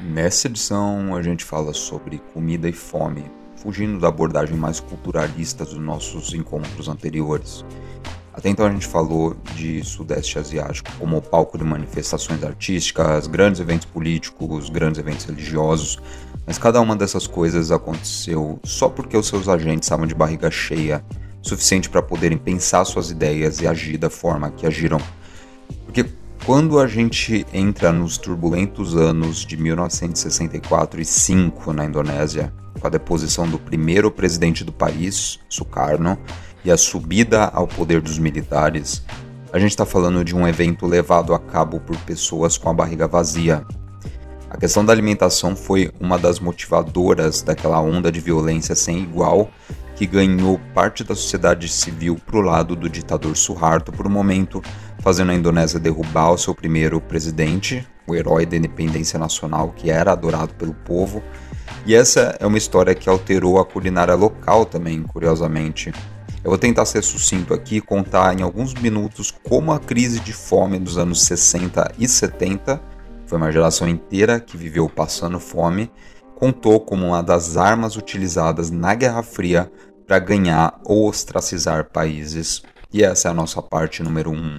Nessa edição a gente fala sobre comida e fome, fugindo da abordagem mais culturalista dos nossos encontros anteriores. Até então a gente falou de Sudeste Asiático como palco de manifestações artísticas, grandes eventos políticos, grandes eventos religiosos, mas cada uma dessas coisas aconteceu só porque os seus agentes estavam de barriga cheia, suficiente para poderem pensar suas ideias e agir da forma que agiram. Quando a gente entra nos turbulentos anos de 1964 e 5 na Indonésia, com a deposição do primeiro presidente do país, Sukarno, e a subida ao poder dos militares, a gente está falando de um evento levado a cabo por pessoas com a barriga vazia. A questão da alimentação foi uma das motivadoras daquela onda de violência sem igual que ganhou parte da sociedade civil para o lado do ditador Suharto por um momento, fazendo a Indonésia derrubar o seu primeiro presidente, o herói da independência nacional que era adorado pelo povo. E essa é uma história que alterou a culinária local também, curiosamente. Eu vou tentar ser sucinto aqui e contar em alguns minutos como a crise de fome dos anos 60 e 70, foi uma geração inteira que viveu passando fome, contou como uma das armas utilizadas na Guerra Fria para ganhar ou ostracizar países. E essa é a nossa parte número 1. Um.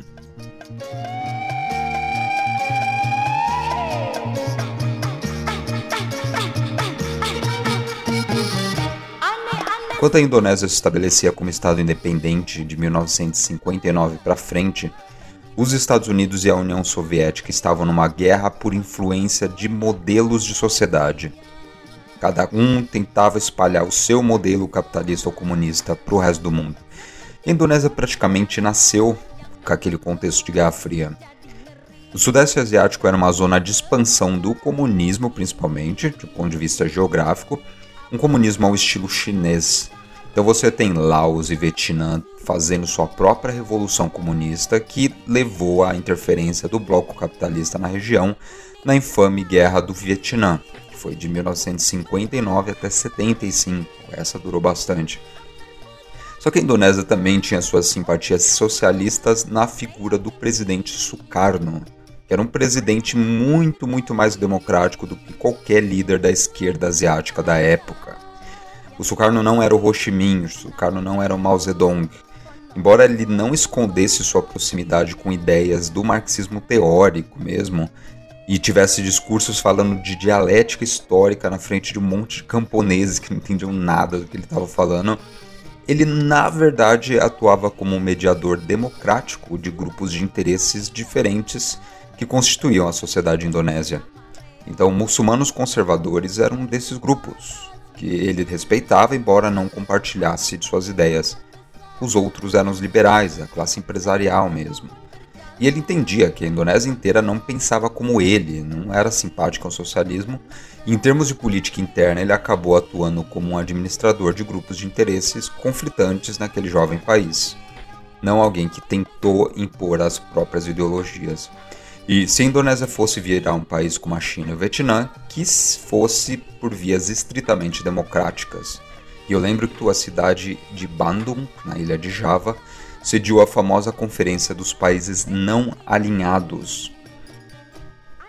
Enquanto a Indonésia se estabelecia como Estado independente de 1959 para frente, os Estados Unidos e a União Soviética estavam numa guerra por influência de modelos de sociedade. Cada um tentava espalhar o seu modelo capitalista ou comunista para o resto do mundo. A Indonésia praticamente nasceu com aquele contexto de Guerra Fria. O Sudeste Asiático era uma zona de expansão do comunismo, principalmente, do ponto de vista geográfico, um comunismo ao estilo chinês. Então você tem Laos e Vietnã fazendo sua própria revolução comunista que levou à interferência do bloco capitalista na região na infame Guerra do Vietnã, foi de 1959 até 75. Essa durou bastante. Só que a Indonésia também tinha suas simpatias socialistas na figura do presidente Sukarno, que era um presidente muito, muito mais democrático do que qualquer líder da esquerda asiática da época. O Sukarno não era o Ho Chi Minh, o Sukarno não era o Mao Zedong. Embora ele não escondesse sua proximidade com ideias do marxismo teórico mesmo, e tivesse discursos falando de dialética histórica na frente de um monte de camponeses que não entendiam nada do que ele estava falando, ele na verdade atuava como um mediador democrático de grupos de interesses diferentes que constituíam a sociedade indonésia. Então, muçulmanos conservadores eram um desses grupos, que ele respeitava, embora não compartilhasse de suas ideias. Os outros eram os liberais, a classe empresarial mesmo. E ele entendia que a Indonésia inteira não pensava como ele, não era simpático ao socialismo, e em termos de política interna ele acabou atuando como um administrador de grupos de interesses conflitantes naquele jovem país, não alguém que tentou impor as próprias ideologias. E se a Indonésia fosse virar um país como a China e o Vietnã, que fosse por vias estritamente democráticas. E eu lembro que a cidade de Bandung, na ilha de Java, sediou a famosa Conferência dos Países Não Alinhados.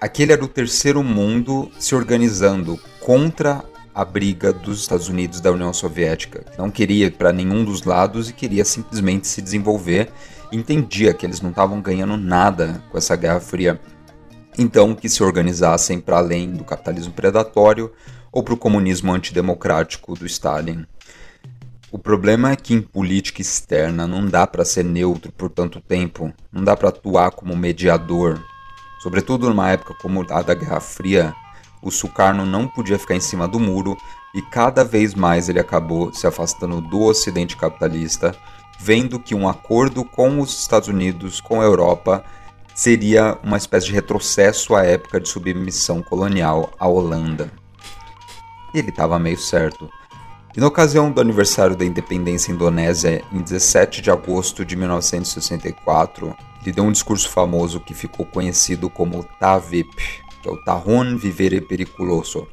Aquele era o terceiro mundo se organizando contra a briga dos Estados Unidos da União Soviética. Não queria para nenhum dos lados e queria simplesmente se desenvolver entendia que eles não estavam ganhando nada com essa Guerra Fria. Então, que se organizassem para além do capitalismo predatório ou para o comunismo antidemocrático do Stalin. O problema é que em política externa não dá para ser neutro por tanto tempo, não dá para atuar como mediador. Sobretudo numa época como a da Guerra Fria, o Sukarno não podia ficar em cima do muro e cada vez mais ele acabou se afastando do ocidente capitalista vendo que um acordo com os Estados Unidos, com a Europa, seria uma espécie de retrocesso à época de submissão colonial à Holanda. Ele estava meio certo. E na ocasião do aniversário da independência indonésia, em 17 de agosto de 1964, ele deu um discurso famoso que ficou conhecido como TAVIP, que é o Tahun Vivere Periculoso,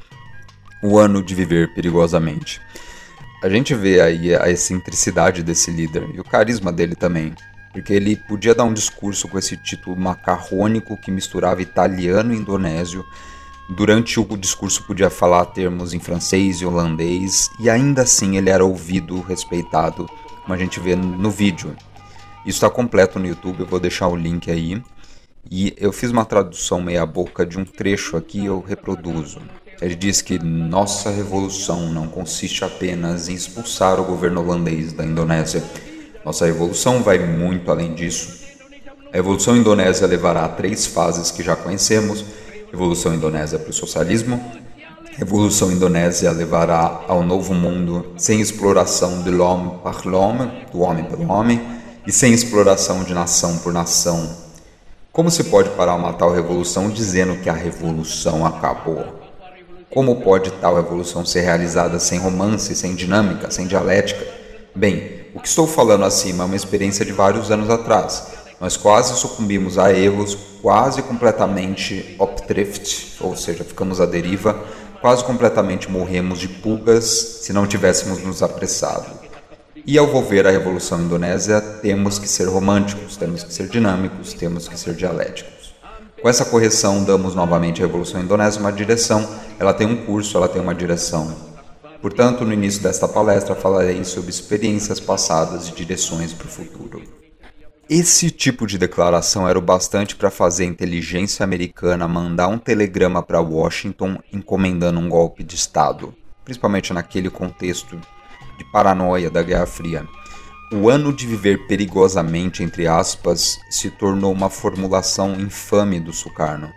o ano de viver perigosamente a gente vê aí a excentricidade desse líder e o carisma dele também. porque ele podia dar um discurso com esse título macarrônico que misturava italiano e indonésio. Durante o discurso podia falar termos em francês e holandês, e ainda assim ele era ouvido, respeitado, como a gente vê no vídeo. Isso está completo no YouTube, eu vou deixar o link aí. E eu fiz uma tradução meia boca de um trecho aqui, eu reproduzo. Ele diz que nossa revolução não consiste apenas em expulsar o governo holandês da Indonésia nossa revolução vai muito além disso. A Revolução Indonésia levará a três fases que já conhecemos: Revolução Indonésia para o socialismo, Revolução Indonésia levará ao novo mundo sem exploração de l'homme par l'homme, do homem pelo homem, e sem exploração de nação por nação. Como se pode parar uma tal revolução dizendo que a revolução acabou? Como pode tal revolução ser realizada sem romance, sem dinâmica, sem dialética? Bem, o que estou falando acima é uma experiência de vários anos atrás. Nós quase sucumbimos a erros, quase completamente opdrift, ou seja, ficamos à deriva, quase completamente morremos de pulgas se não tivéssemos nos apressado. E ao volver a Revolução Indonésia, temos que ser românticos, temos que ser dinâmicos, temos que ser dialéticos. Com essa correção, damos novamente à Revolução Indonésia uma direção, ela tem um curso, ela tem uma direção. Portanto, no início desta palestra falarei sobre experiências passadas e direções para o futuro. Esse tipo de declaração era o bastante para fazer a inteligência americana mandar um telegrama para Washington encomendando um golpe de Estado, principalmente naquele contexto de paranoia da Guerra Fria. O ano de viver perigosamente, entre aspas, se tornou uma formulação infame do Sukarno.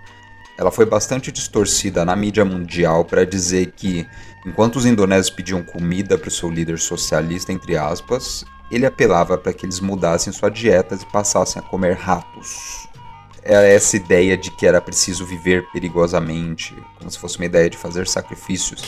Ela foi bastante distorcida na mídia mundial para dizer que Enquanto os indonésios pediam comida para o seu líder socialista, entre aspas, ele apelava para que eles mudassem suas dietas e passassem a comer ratos. Era essa ideia de que era preciso viver perigosamente, como se fosse uma ideia de fazer sacrifícios.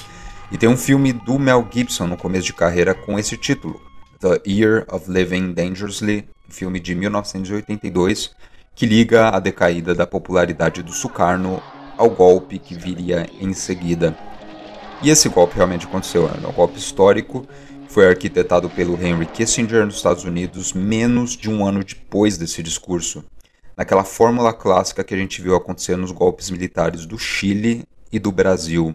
E tem um filme do Mel Gibson no começo de carreira com esse título, The Year of Living Dangerously, filme de 1982, que liga a decaída da popularidade do Sukarno ao golpe que viria em seguida. E esse golpe realmente aconteceu, é um golpe histórico, foi arquitetado pelo Henry Kissinger nos Estados Unidos menos de um ano depois desse discurso, naquela fórmula clássica que a gente viu acontecer nos golpes militares do Chile e do Brasil.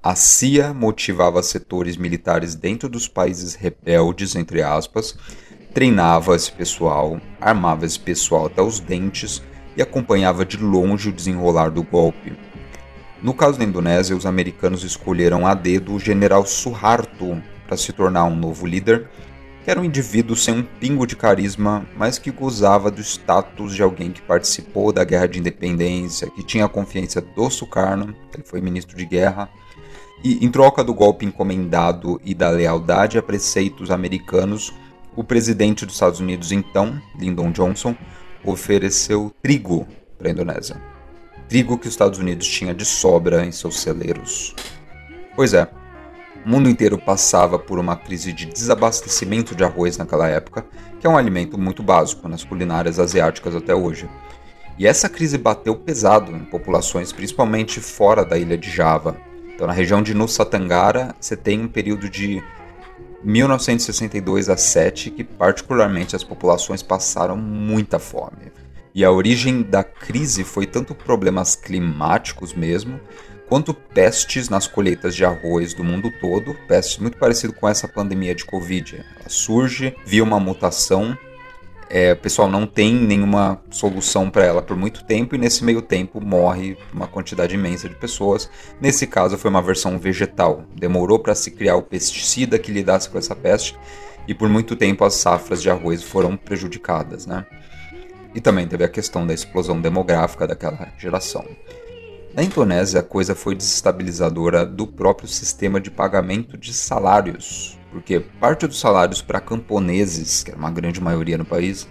A CIA motivava setores militares dentro dos países rebeldes, entre aspas, treinava esse pessoal, armava esse pessoal até os dentes e acompanhava de longe o desenrolar do golpe. No caso da Indonésia, os americanos escolheram a dedo o general Suharto para se tornar um novo líder, que era um indivíduo sem um pingo de carisma, mas que gozava do status de alguém que participou da guerra de independência, que tinha a confiança do Sukarno, ele foi ministro de guerra, e em troca do golpe encomendado e da lealdade a preceitos americanos, o presidente dos Estados Unidos então, Lyndon Johnson, ofereceu trigo para a Indonésia trigo que os Estados Unidos tinha de sobra em seus celeiros. Pois é, o mundo inteiro passava por uma crise de desabastecimento de arroz naquela época, que é um alimento muito básico nas culinárias asiáticas até hoje. E essa crise bateu pesado em populações principalmente fora da ilha de Java. Então, na região de Nusa Tenggara, você tem um período de 1962 a 7 que particularmente as populações passaram muita fome. E a origem da crise foi tanto problemas climáticos mesmo, quanto pestes nas colheitas de arroz do mundo todo, pestes muito parecido com essa pandemia de Covid. Ela surge via uma mutação, é, o pessoal não tem nenhuma solução para ela por muito tempo e nesse meio tempo morre uma quantidade imensa de pessoas. Nesse caso foi uma versão vegetal, demorou para se criar o pesticida que lidasse com essa peste e por muito tempo as safras de arroz foram prejudicadas, né? E também teve a questão da explosão demográfica daquela geração. Na Indonésia, a coisa foi desestabilizadora do próprio sistema de pagamento de salários, porque parte dos salários para camponeses, que era uma grande maioria no país,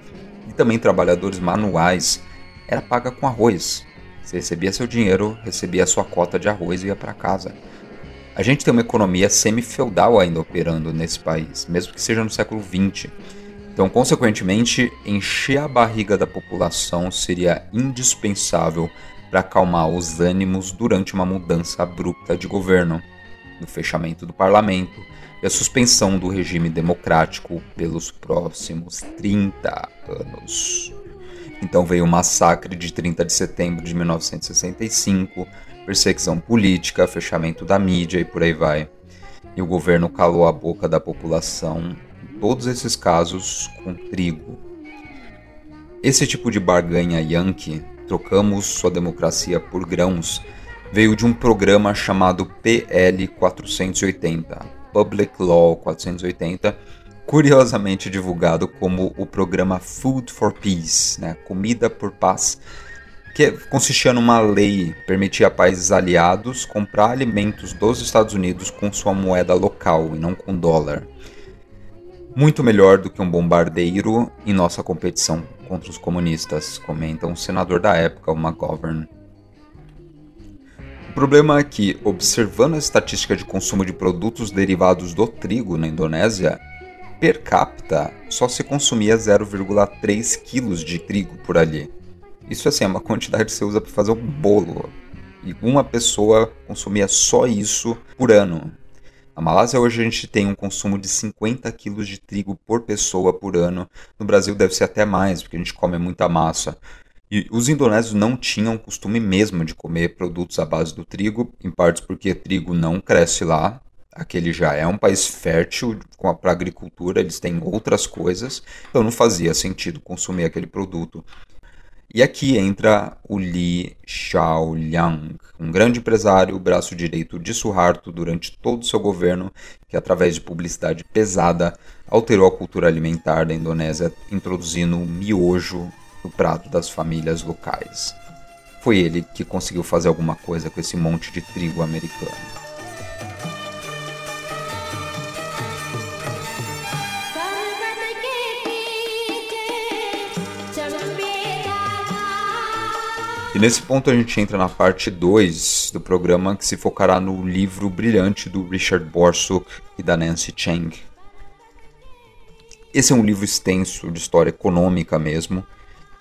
e também trabalhadores manuais, era paga com arroz. Você recebia seu dinheiro, recebia sua cota de arroz e ia para casa. A gente tem uma economia semi-feudal ainda operando nesse país, mesmo que seja no século XX. Então, consequentemente, encher a barriga da população seria indispensável para acalmar os ânimos durante uma mudança abrupta de governo, no fechamento do parlamento, e a suspensão do regime democrático pelos próximos 30 anos. Então veio o massacre de 30 de setembro de 1965, perseguição política, fechamento da mídia e por aí vai. E o governo calou a boca da população, em todos esses casos, com trigo. Esse tipo de barganha yankee, trocamos sua democracia por grãos, veio de um programa chamado PL 480, Public Law 480, curiosamente divulgado como o programa Food for Peace, né, Comida por Paz, que consistia numa lei que permitia a países aliados comprar alimentos dos Estados Unidos com sua moeda local e não com dólar. Muito melhor do que um bombardeiro em nossa competição contra os comunistas, comenta um senador da época, o McGovern. O problema é que, observando a estatística de consumo de produtos derivados do trigo na Indonésia, per capita só se consumia 0,3 quilos de trigo por ali. Isso assim, é uma quantidade que você usa para fazer um bolo. E uma pessoa consumia só isso por ano. Na Malásia hoje a gente tem um consumo de 50 quilos de trigo por pessoa por ano. No Brasil deve ser até mais, porque a gente come muita massa. E os indonésios não tinham costume mesmo de comer produtos à base do trigo, em partes porque trigo não cresce lá. Aquele já é um país fértil para a agricultura, eles têm outras coisas, então não fazia sentido consumir aquele produto. E aqui entra o Li Xiaoliang, um grande empresário, braço direito de Suharto durante todo o seu governo, que através de publicidade pesada alterou a cultura alimentar da Indonésia, introduzindo o miojo no prato das famílias locais. Foi ele que conseguiu fazer alguma coisa com esse monte de trigo americano. E nesse ponto a gente entra na parte 2 do programa que se focará no livro brilhante do Richard Borsuk e da Nancy Chang. Esse é um livro extenso de história econômica mesmo,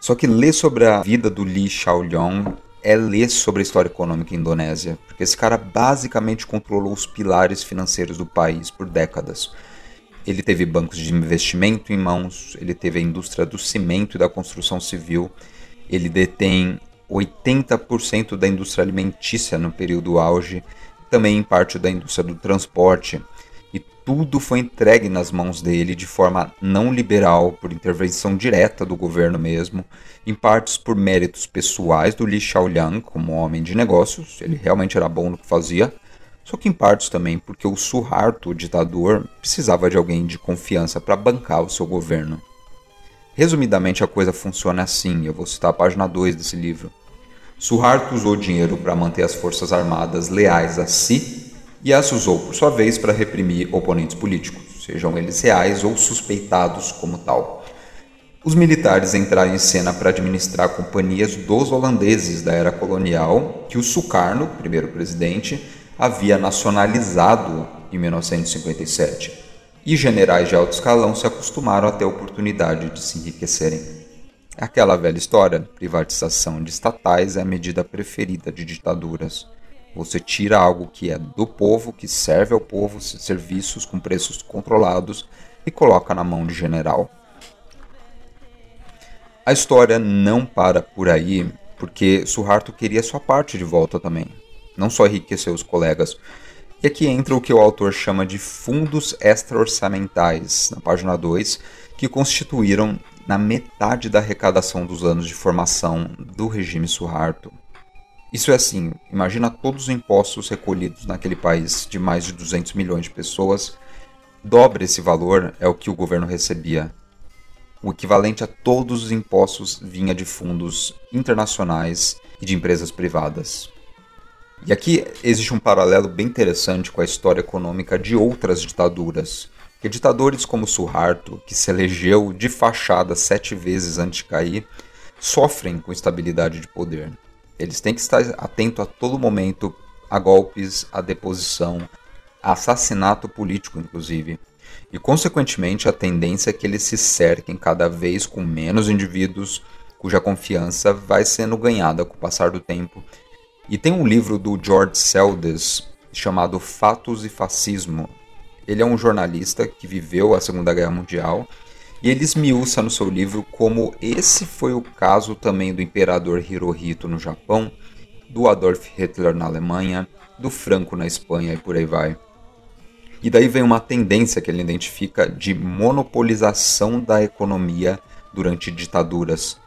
só que ler sobre a vida do Li Xiaoliang é ler sobre a história econômica indonésia, porque esse cara basicamente controlou os pilares financeiros do país por décadas. Ele teve bancos de investimento em mãos, ele teve a indústria do cimento e da construção civil, ele detém 80% da indústria alimentícia no período auge, também parte da indústria do transporte tudo foi entregue nas mãos dele de forma não liberal, por intervenção direta do governo mesmo, em partes por méritos pessoais do Li Xiaoliang como homem de negócios, ele realmente era bom no que fazia, só que em partes também porque o Suharto, o ditador, precisava de alguém de confiança para bancar o seu governo. Resumidamente, a coisa funciona assim, eu vou citar a página 2 desse livro. Suharto usou dinheiro para manter as forças armadas leais a si e as usou, por sua vez, para reprimir oponentes políticos, sejam eles reais ou suspeitados como tal. Os militares entraram em cena para administrar companhias dos holandeses da era colonial que o Sukarno, primeiro presidente, havia nacionalizado em 1957. E generais de alto escalão se acostumaram a ter a oportunidade de se enriquecerem. Aquela velha história, privatização de estatais é a medida preferida de ditaduras. Você tira algo que é do povo, que serve ao povo, serviços com preços controlados e coloca na mão de general. A história não para por aí, porque Suharto queria sua parte de volta também, não só enriquecer os colegas. E aqui entra o que o autor chama de fundos extra-orçamentais, na página 2, que constituíram na metade da arrecadação dos anos de formação do regime Suharto. Isso é assim, imagina todos os impostos recolhidos naquele país de mais de 200 milhões de pessoas, dobre esse valor é o que o governo recebia. O equivalente a todos os impostos vinha de fundos internacionais e de empresas privadas. E aqui existe um paralelo bem interessante com a história econômica de outras ditaduras. Que ditadores como Suharto, que se elegeu de fachada sete vezes antes de cair, sofrem com estabilidade de poder. Eles têm que estar atentos a todo momento a golpes, a deposição, a assassinato político, inclusive. E, consequentemente, a tendência é que eles se cerquem cada vez com menos indivíduos cuja confiança vai sendo ganhada com o passar do tempo. E tem um livro do George Seldes chamado Fatos e Fascismo. Ele é um jornalista que viveu a Segunda Guerra Mundial e ele esmiuça no seu livro como esse foi o caso também do imperador Hirohito no Japão, do Adolf Hitler na Alemanha, do Franco na Espanha e por aí vai. E daí vem uma tendência que ele identifica de monopolização da economia durante ditaduras.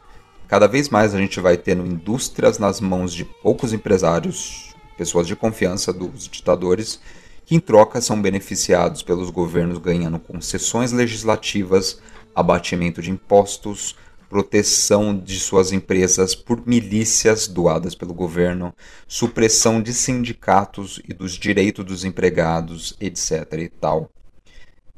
Cada vez mais a gente vai tendo indústrias nas mãos de poucos empresários, pessoas de confiança dos ditadores, que em troca são beneficiados pelos governos ganhando concessões legislativas, abatimento de impostos, proteção de suas empresas por milícias doadas pelo governo, supressão de sindicatos e dos direitos dos empregados, etc. e tal.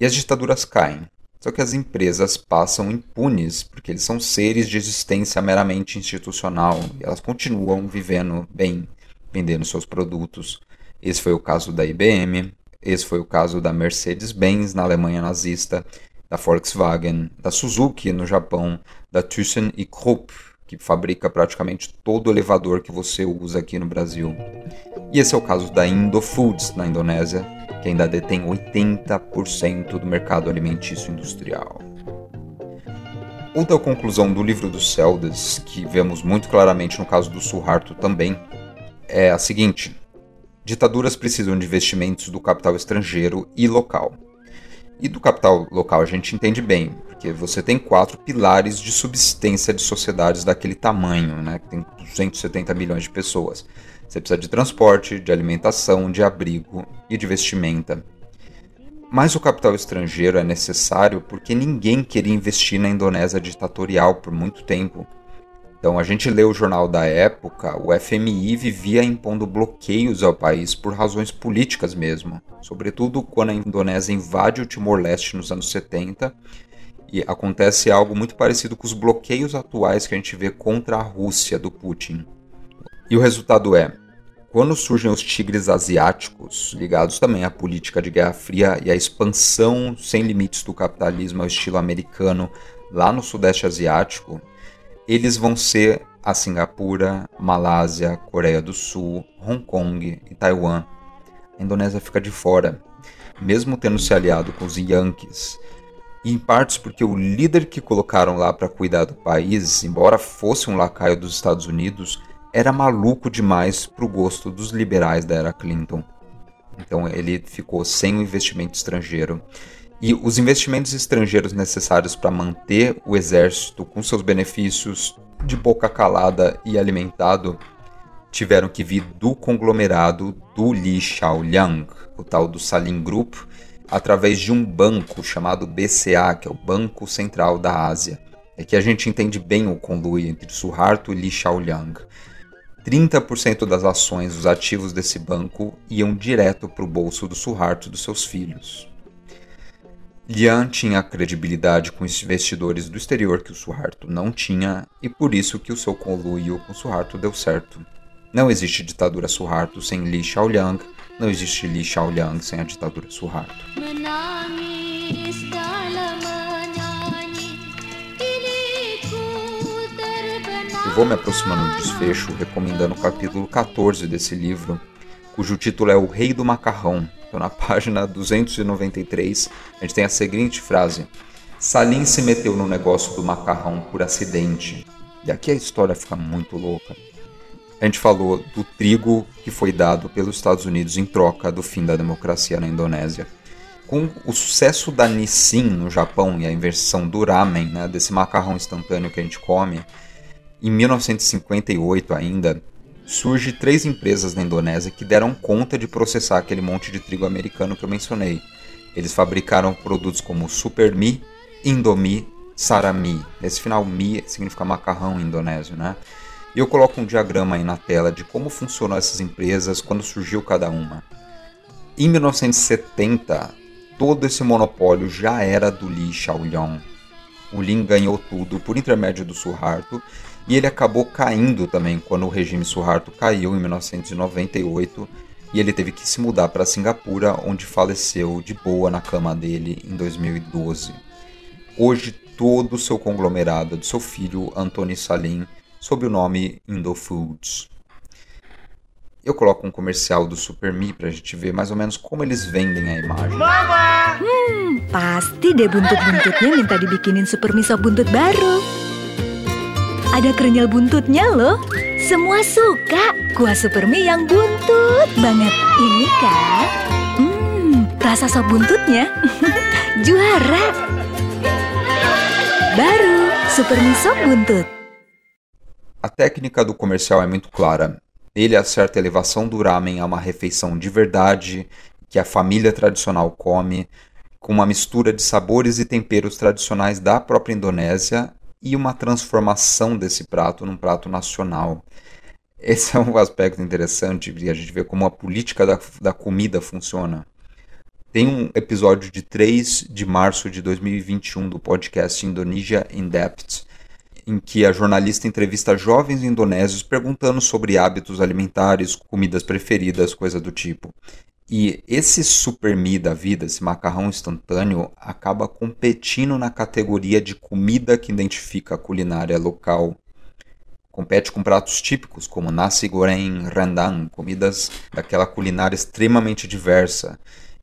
E as ditaduras caem. Só que as empresas passam impunes, porque eles são seres de existência meramente institucional e elas continuam vivendo bem, vendendo seus produtos. Esse foi o caso da IBM, esse foi o caso da Mercedes-Benz na Alemanha nazista da Volkswagen, da Suzuki no Japão, da ThyssenKrupp, que fabrica praticamente todo o elevador que você usa aqui no Brasil. E esse é o caso da Indofoods na Indonésia, que ainda detém 80% do mercado alimentício industrial. Outra conclusão do livro dos Celdas, que vemos muito claramente no caso do Suharto também, é a seguinte: ditaduras precisam de investimentos do capital estrangeiro e local. E do capital local a gente entende bem, porque você tem quatro pilares de subsistência de sociedades daquele tamanho, né, que tem 270 milhões de pessoas. Você precisa de transporte, de alimentação, de abrigo e de vestimenta. Mas o capital estrangeiro é necessário porque ninguém queria investir na Indonésia ditatorial por muito tempo. Então a gente lê o jornal da época, o FMI vivia impondo bloqueios ao país por razões políticas mesmo, sobretudo quando a Indonésia invade o Timor-Leste nos anos 70 e acontece algo muito parecido com os bloqueios atuais que a gente vê contra a Rússia do Putin. E o resultado é, quando surgem os tigres asiáticos, ligados também à política de Guerra Fria e à expansão sem limites do capitalismo ao estilo americano lá no Sudeste Asiático, eles vão ser a Singapura, Malásia, Coreia do Sul, Hong Kong e Taiwan. A Indonésia fica de fora, mesmo tendo se aliado com os Yankees. E em partes porque o líder que colocaram lá para cuidar do país, embora fosse um lacaio dos Estados Unidos, era maluco demais para o gosto dos liberais da era Clinton. Então ele ficou sem o investimento estrangeiro. E os investimentos estrangeiros necessários para manter o exército com seus benefícios de boca calada e alimentado tiveram que vir do conglomerado do Li Xiaoliang, o tal do Salim Group, através de um banco chamado BCA, que é o Banco Central da Ásia. É que a gente entende bem o conluio entre Suharto e Li Xiaoliang. 30% das ações dos ativos desse banco iam direto para o bolso do Suharto e dos seus filhos. Lian tinha credibilidade com os investidores do exterior que o Suharto não tinha e por isso que o seu conluio com Suharto deu certo. Não existe ditadura Suharto sem Li Xiaoliang, não existe Li Xiaoliang sem a ditadura Suharto. Eu vou me aproximando do desfecho recomendando o capítulo 14 desse livro, cujo título é O Rei do Macarrão, então, na página 293, a gente tem a seguinte frase: Salim se meteu no negócio do macarrão por acidente. E aqui a história fica muito louca. A gente falou do trigo que foi dado pelos Estados Unidos em troca do fim da democracia na Indonésia. Com o sucesso da Nissin no Japão e a inversão do ramen, né, desse macarrão instantâneo que a gente come, em 1958 ainda, surge três empresas na Indonésia que deram conta de processar aquele monte de trigo americano que eu mencionei. Eles fabricaram produtos como Supermi, Indomi, Sarami. Esse final Mi significa macarrão em indonésio, né? E eu coloco um diagrama aí na tela de como funcionam essas empresas, quando surgiu cada uma. Em 1970, todo esse monopólio já era do Li Xiaoliang. O Lin ganhou tudo por intermédio do Suharto e ele acabou caindo também quando o regime Suharto caiu em 1998 e ele teve que se mudar para Singapura, onde faleceu de boa na cama dele em 2012. Hoje todo o seu conglomerado é de seu filho Anthony Salim sob o nome Indofoods. Eu coloco um comercial do Super Me pra gente ver mais ou menos como eles vendem a imagem. Hmm, pasti deh buntut-buntutnya minta dibikinin super miso buntut baru. Ada buntutnya loh. Semua suka kuah yang buntut banget. Ini kan, hmm, rasa sop buntutnya juara. Baru sop buntut. A técnica do comercial é muito clara. Ele acerta a elevação do ramen a uma refeição de verdade, que a família tradicional come, com uma mistura de sabores e temperos tradicionais da própria Indonésia e uma transformação desse prato num prato nacional. Esse é um aspecto interessante e a gente vê como a política da, da comida funciona. Tem um episódio de 3 de março de 2021 do podcast Indonesia in Depth, em que a jornalista entrevista jovens indonésios perguntando sobre hábitos alimentares, comidas preferidas, coisa do tipo. E esse super mi da vida, esse macarrão instantâneo, acaba competindo na categoria de comida que identifica a culinária local. Compete com pratos típicos como nasi goreng, rendang, comidas daquela culinária extremamente diversa.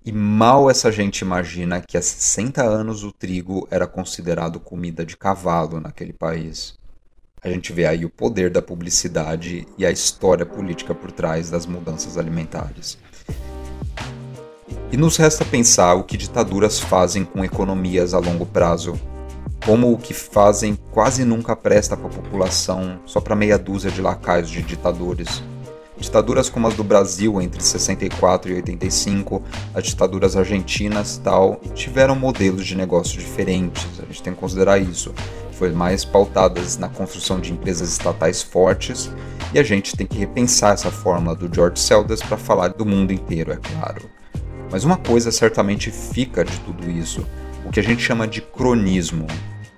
E mal essa gente imagina que há 60 anos o trigo era considerado comida de cavalo naquele país. A gente vê aí o poder da publicidade e a história política por trás das mudanças alimentares. E nos resta pensar o que ditaduras fazem com economias a longo prazo. Como o que fazem quase nunca presta para a população, só para meia dúzia de lacaios de ditadores. Ditaduras como as do Brasil entre 64 e 85, as ditaduras argentinas tal, tiveram modelos de negócio diferentes. A gente tem que considerar isso. Foi mais pautadas na construção de empresas estatais fortes e a gente tem que repensar essa fórmula do George Seldes para falar do mundo inteiro, é claro. Mas uma coisa certamente fica de tudo isso, o que a gente chama de cronismo,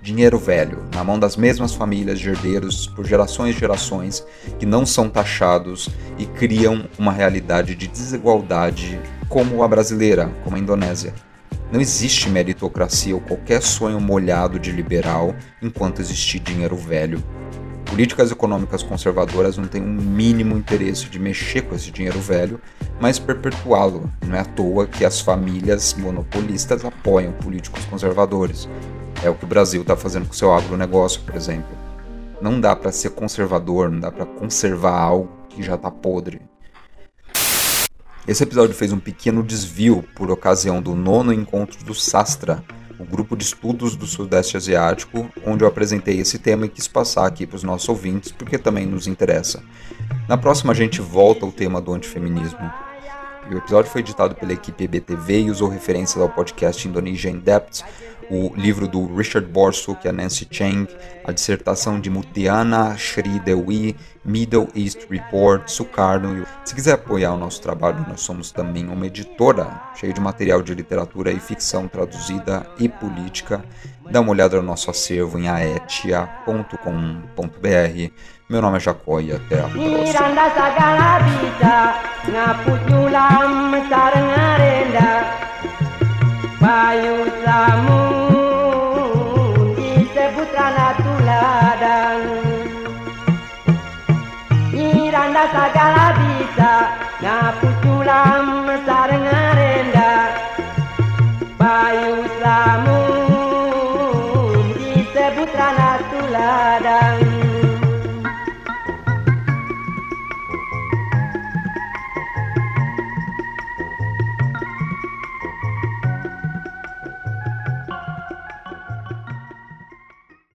dinheiro velho, na mão das mesmas famílias de herdeiros por gerações e gerações que não são taxados e criam uma realidade de desigualdade como a brasileira, como a Indonésia. Não existe meritocracia ou qualquer sonho molhado de liberal enquanto existir dinheiro velho. Políticas econômicas conservadoras não têm um mínimo interesse de mexer com esse dinheiro velho, mas perpetuá-lo. Não é à toa que as famílias monopolistas apoiam políticos conservadores. É o que o Brasil está fazendo com seu agronegócio, por exemplo. Não dá para ser conservador, não dá para conservar algo que já está podre. Esse episódio fez um pequeno desvio por ocasião do nono encontro do Sastra, o grupo de estudos do Sudeste Asiático, onde eu apresentei esse tema e quis passar aqui para os nossos ouvintes, porque também nos interessa. Na próxima a gente volta ao tema do antifeminismo. O episódio foi editado pela equipe EBTV e usou referências ao podcast Indonesia in Depth, o livro do Richard Borsuk e a Nancy Chang, a dissertação de Mutiana Shri Dewi, Middle East Report, Sukarno. Se quiser apoiar o nosso trabalho, nós somos também uma editora cheia de material de literatura e ficção traduzida e política. Dá uma olhada no nosso acervo em aetia.com.br. Meu nome é Jacó e até a próxima.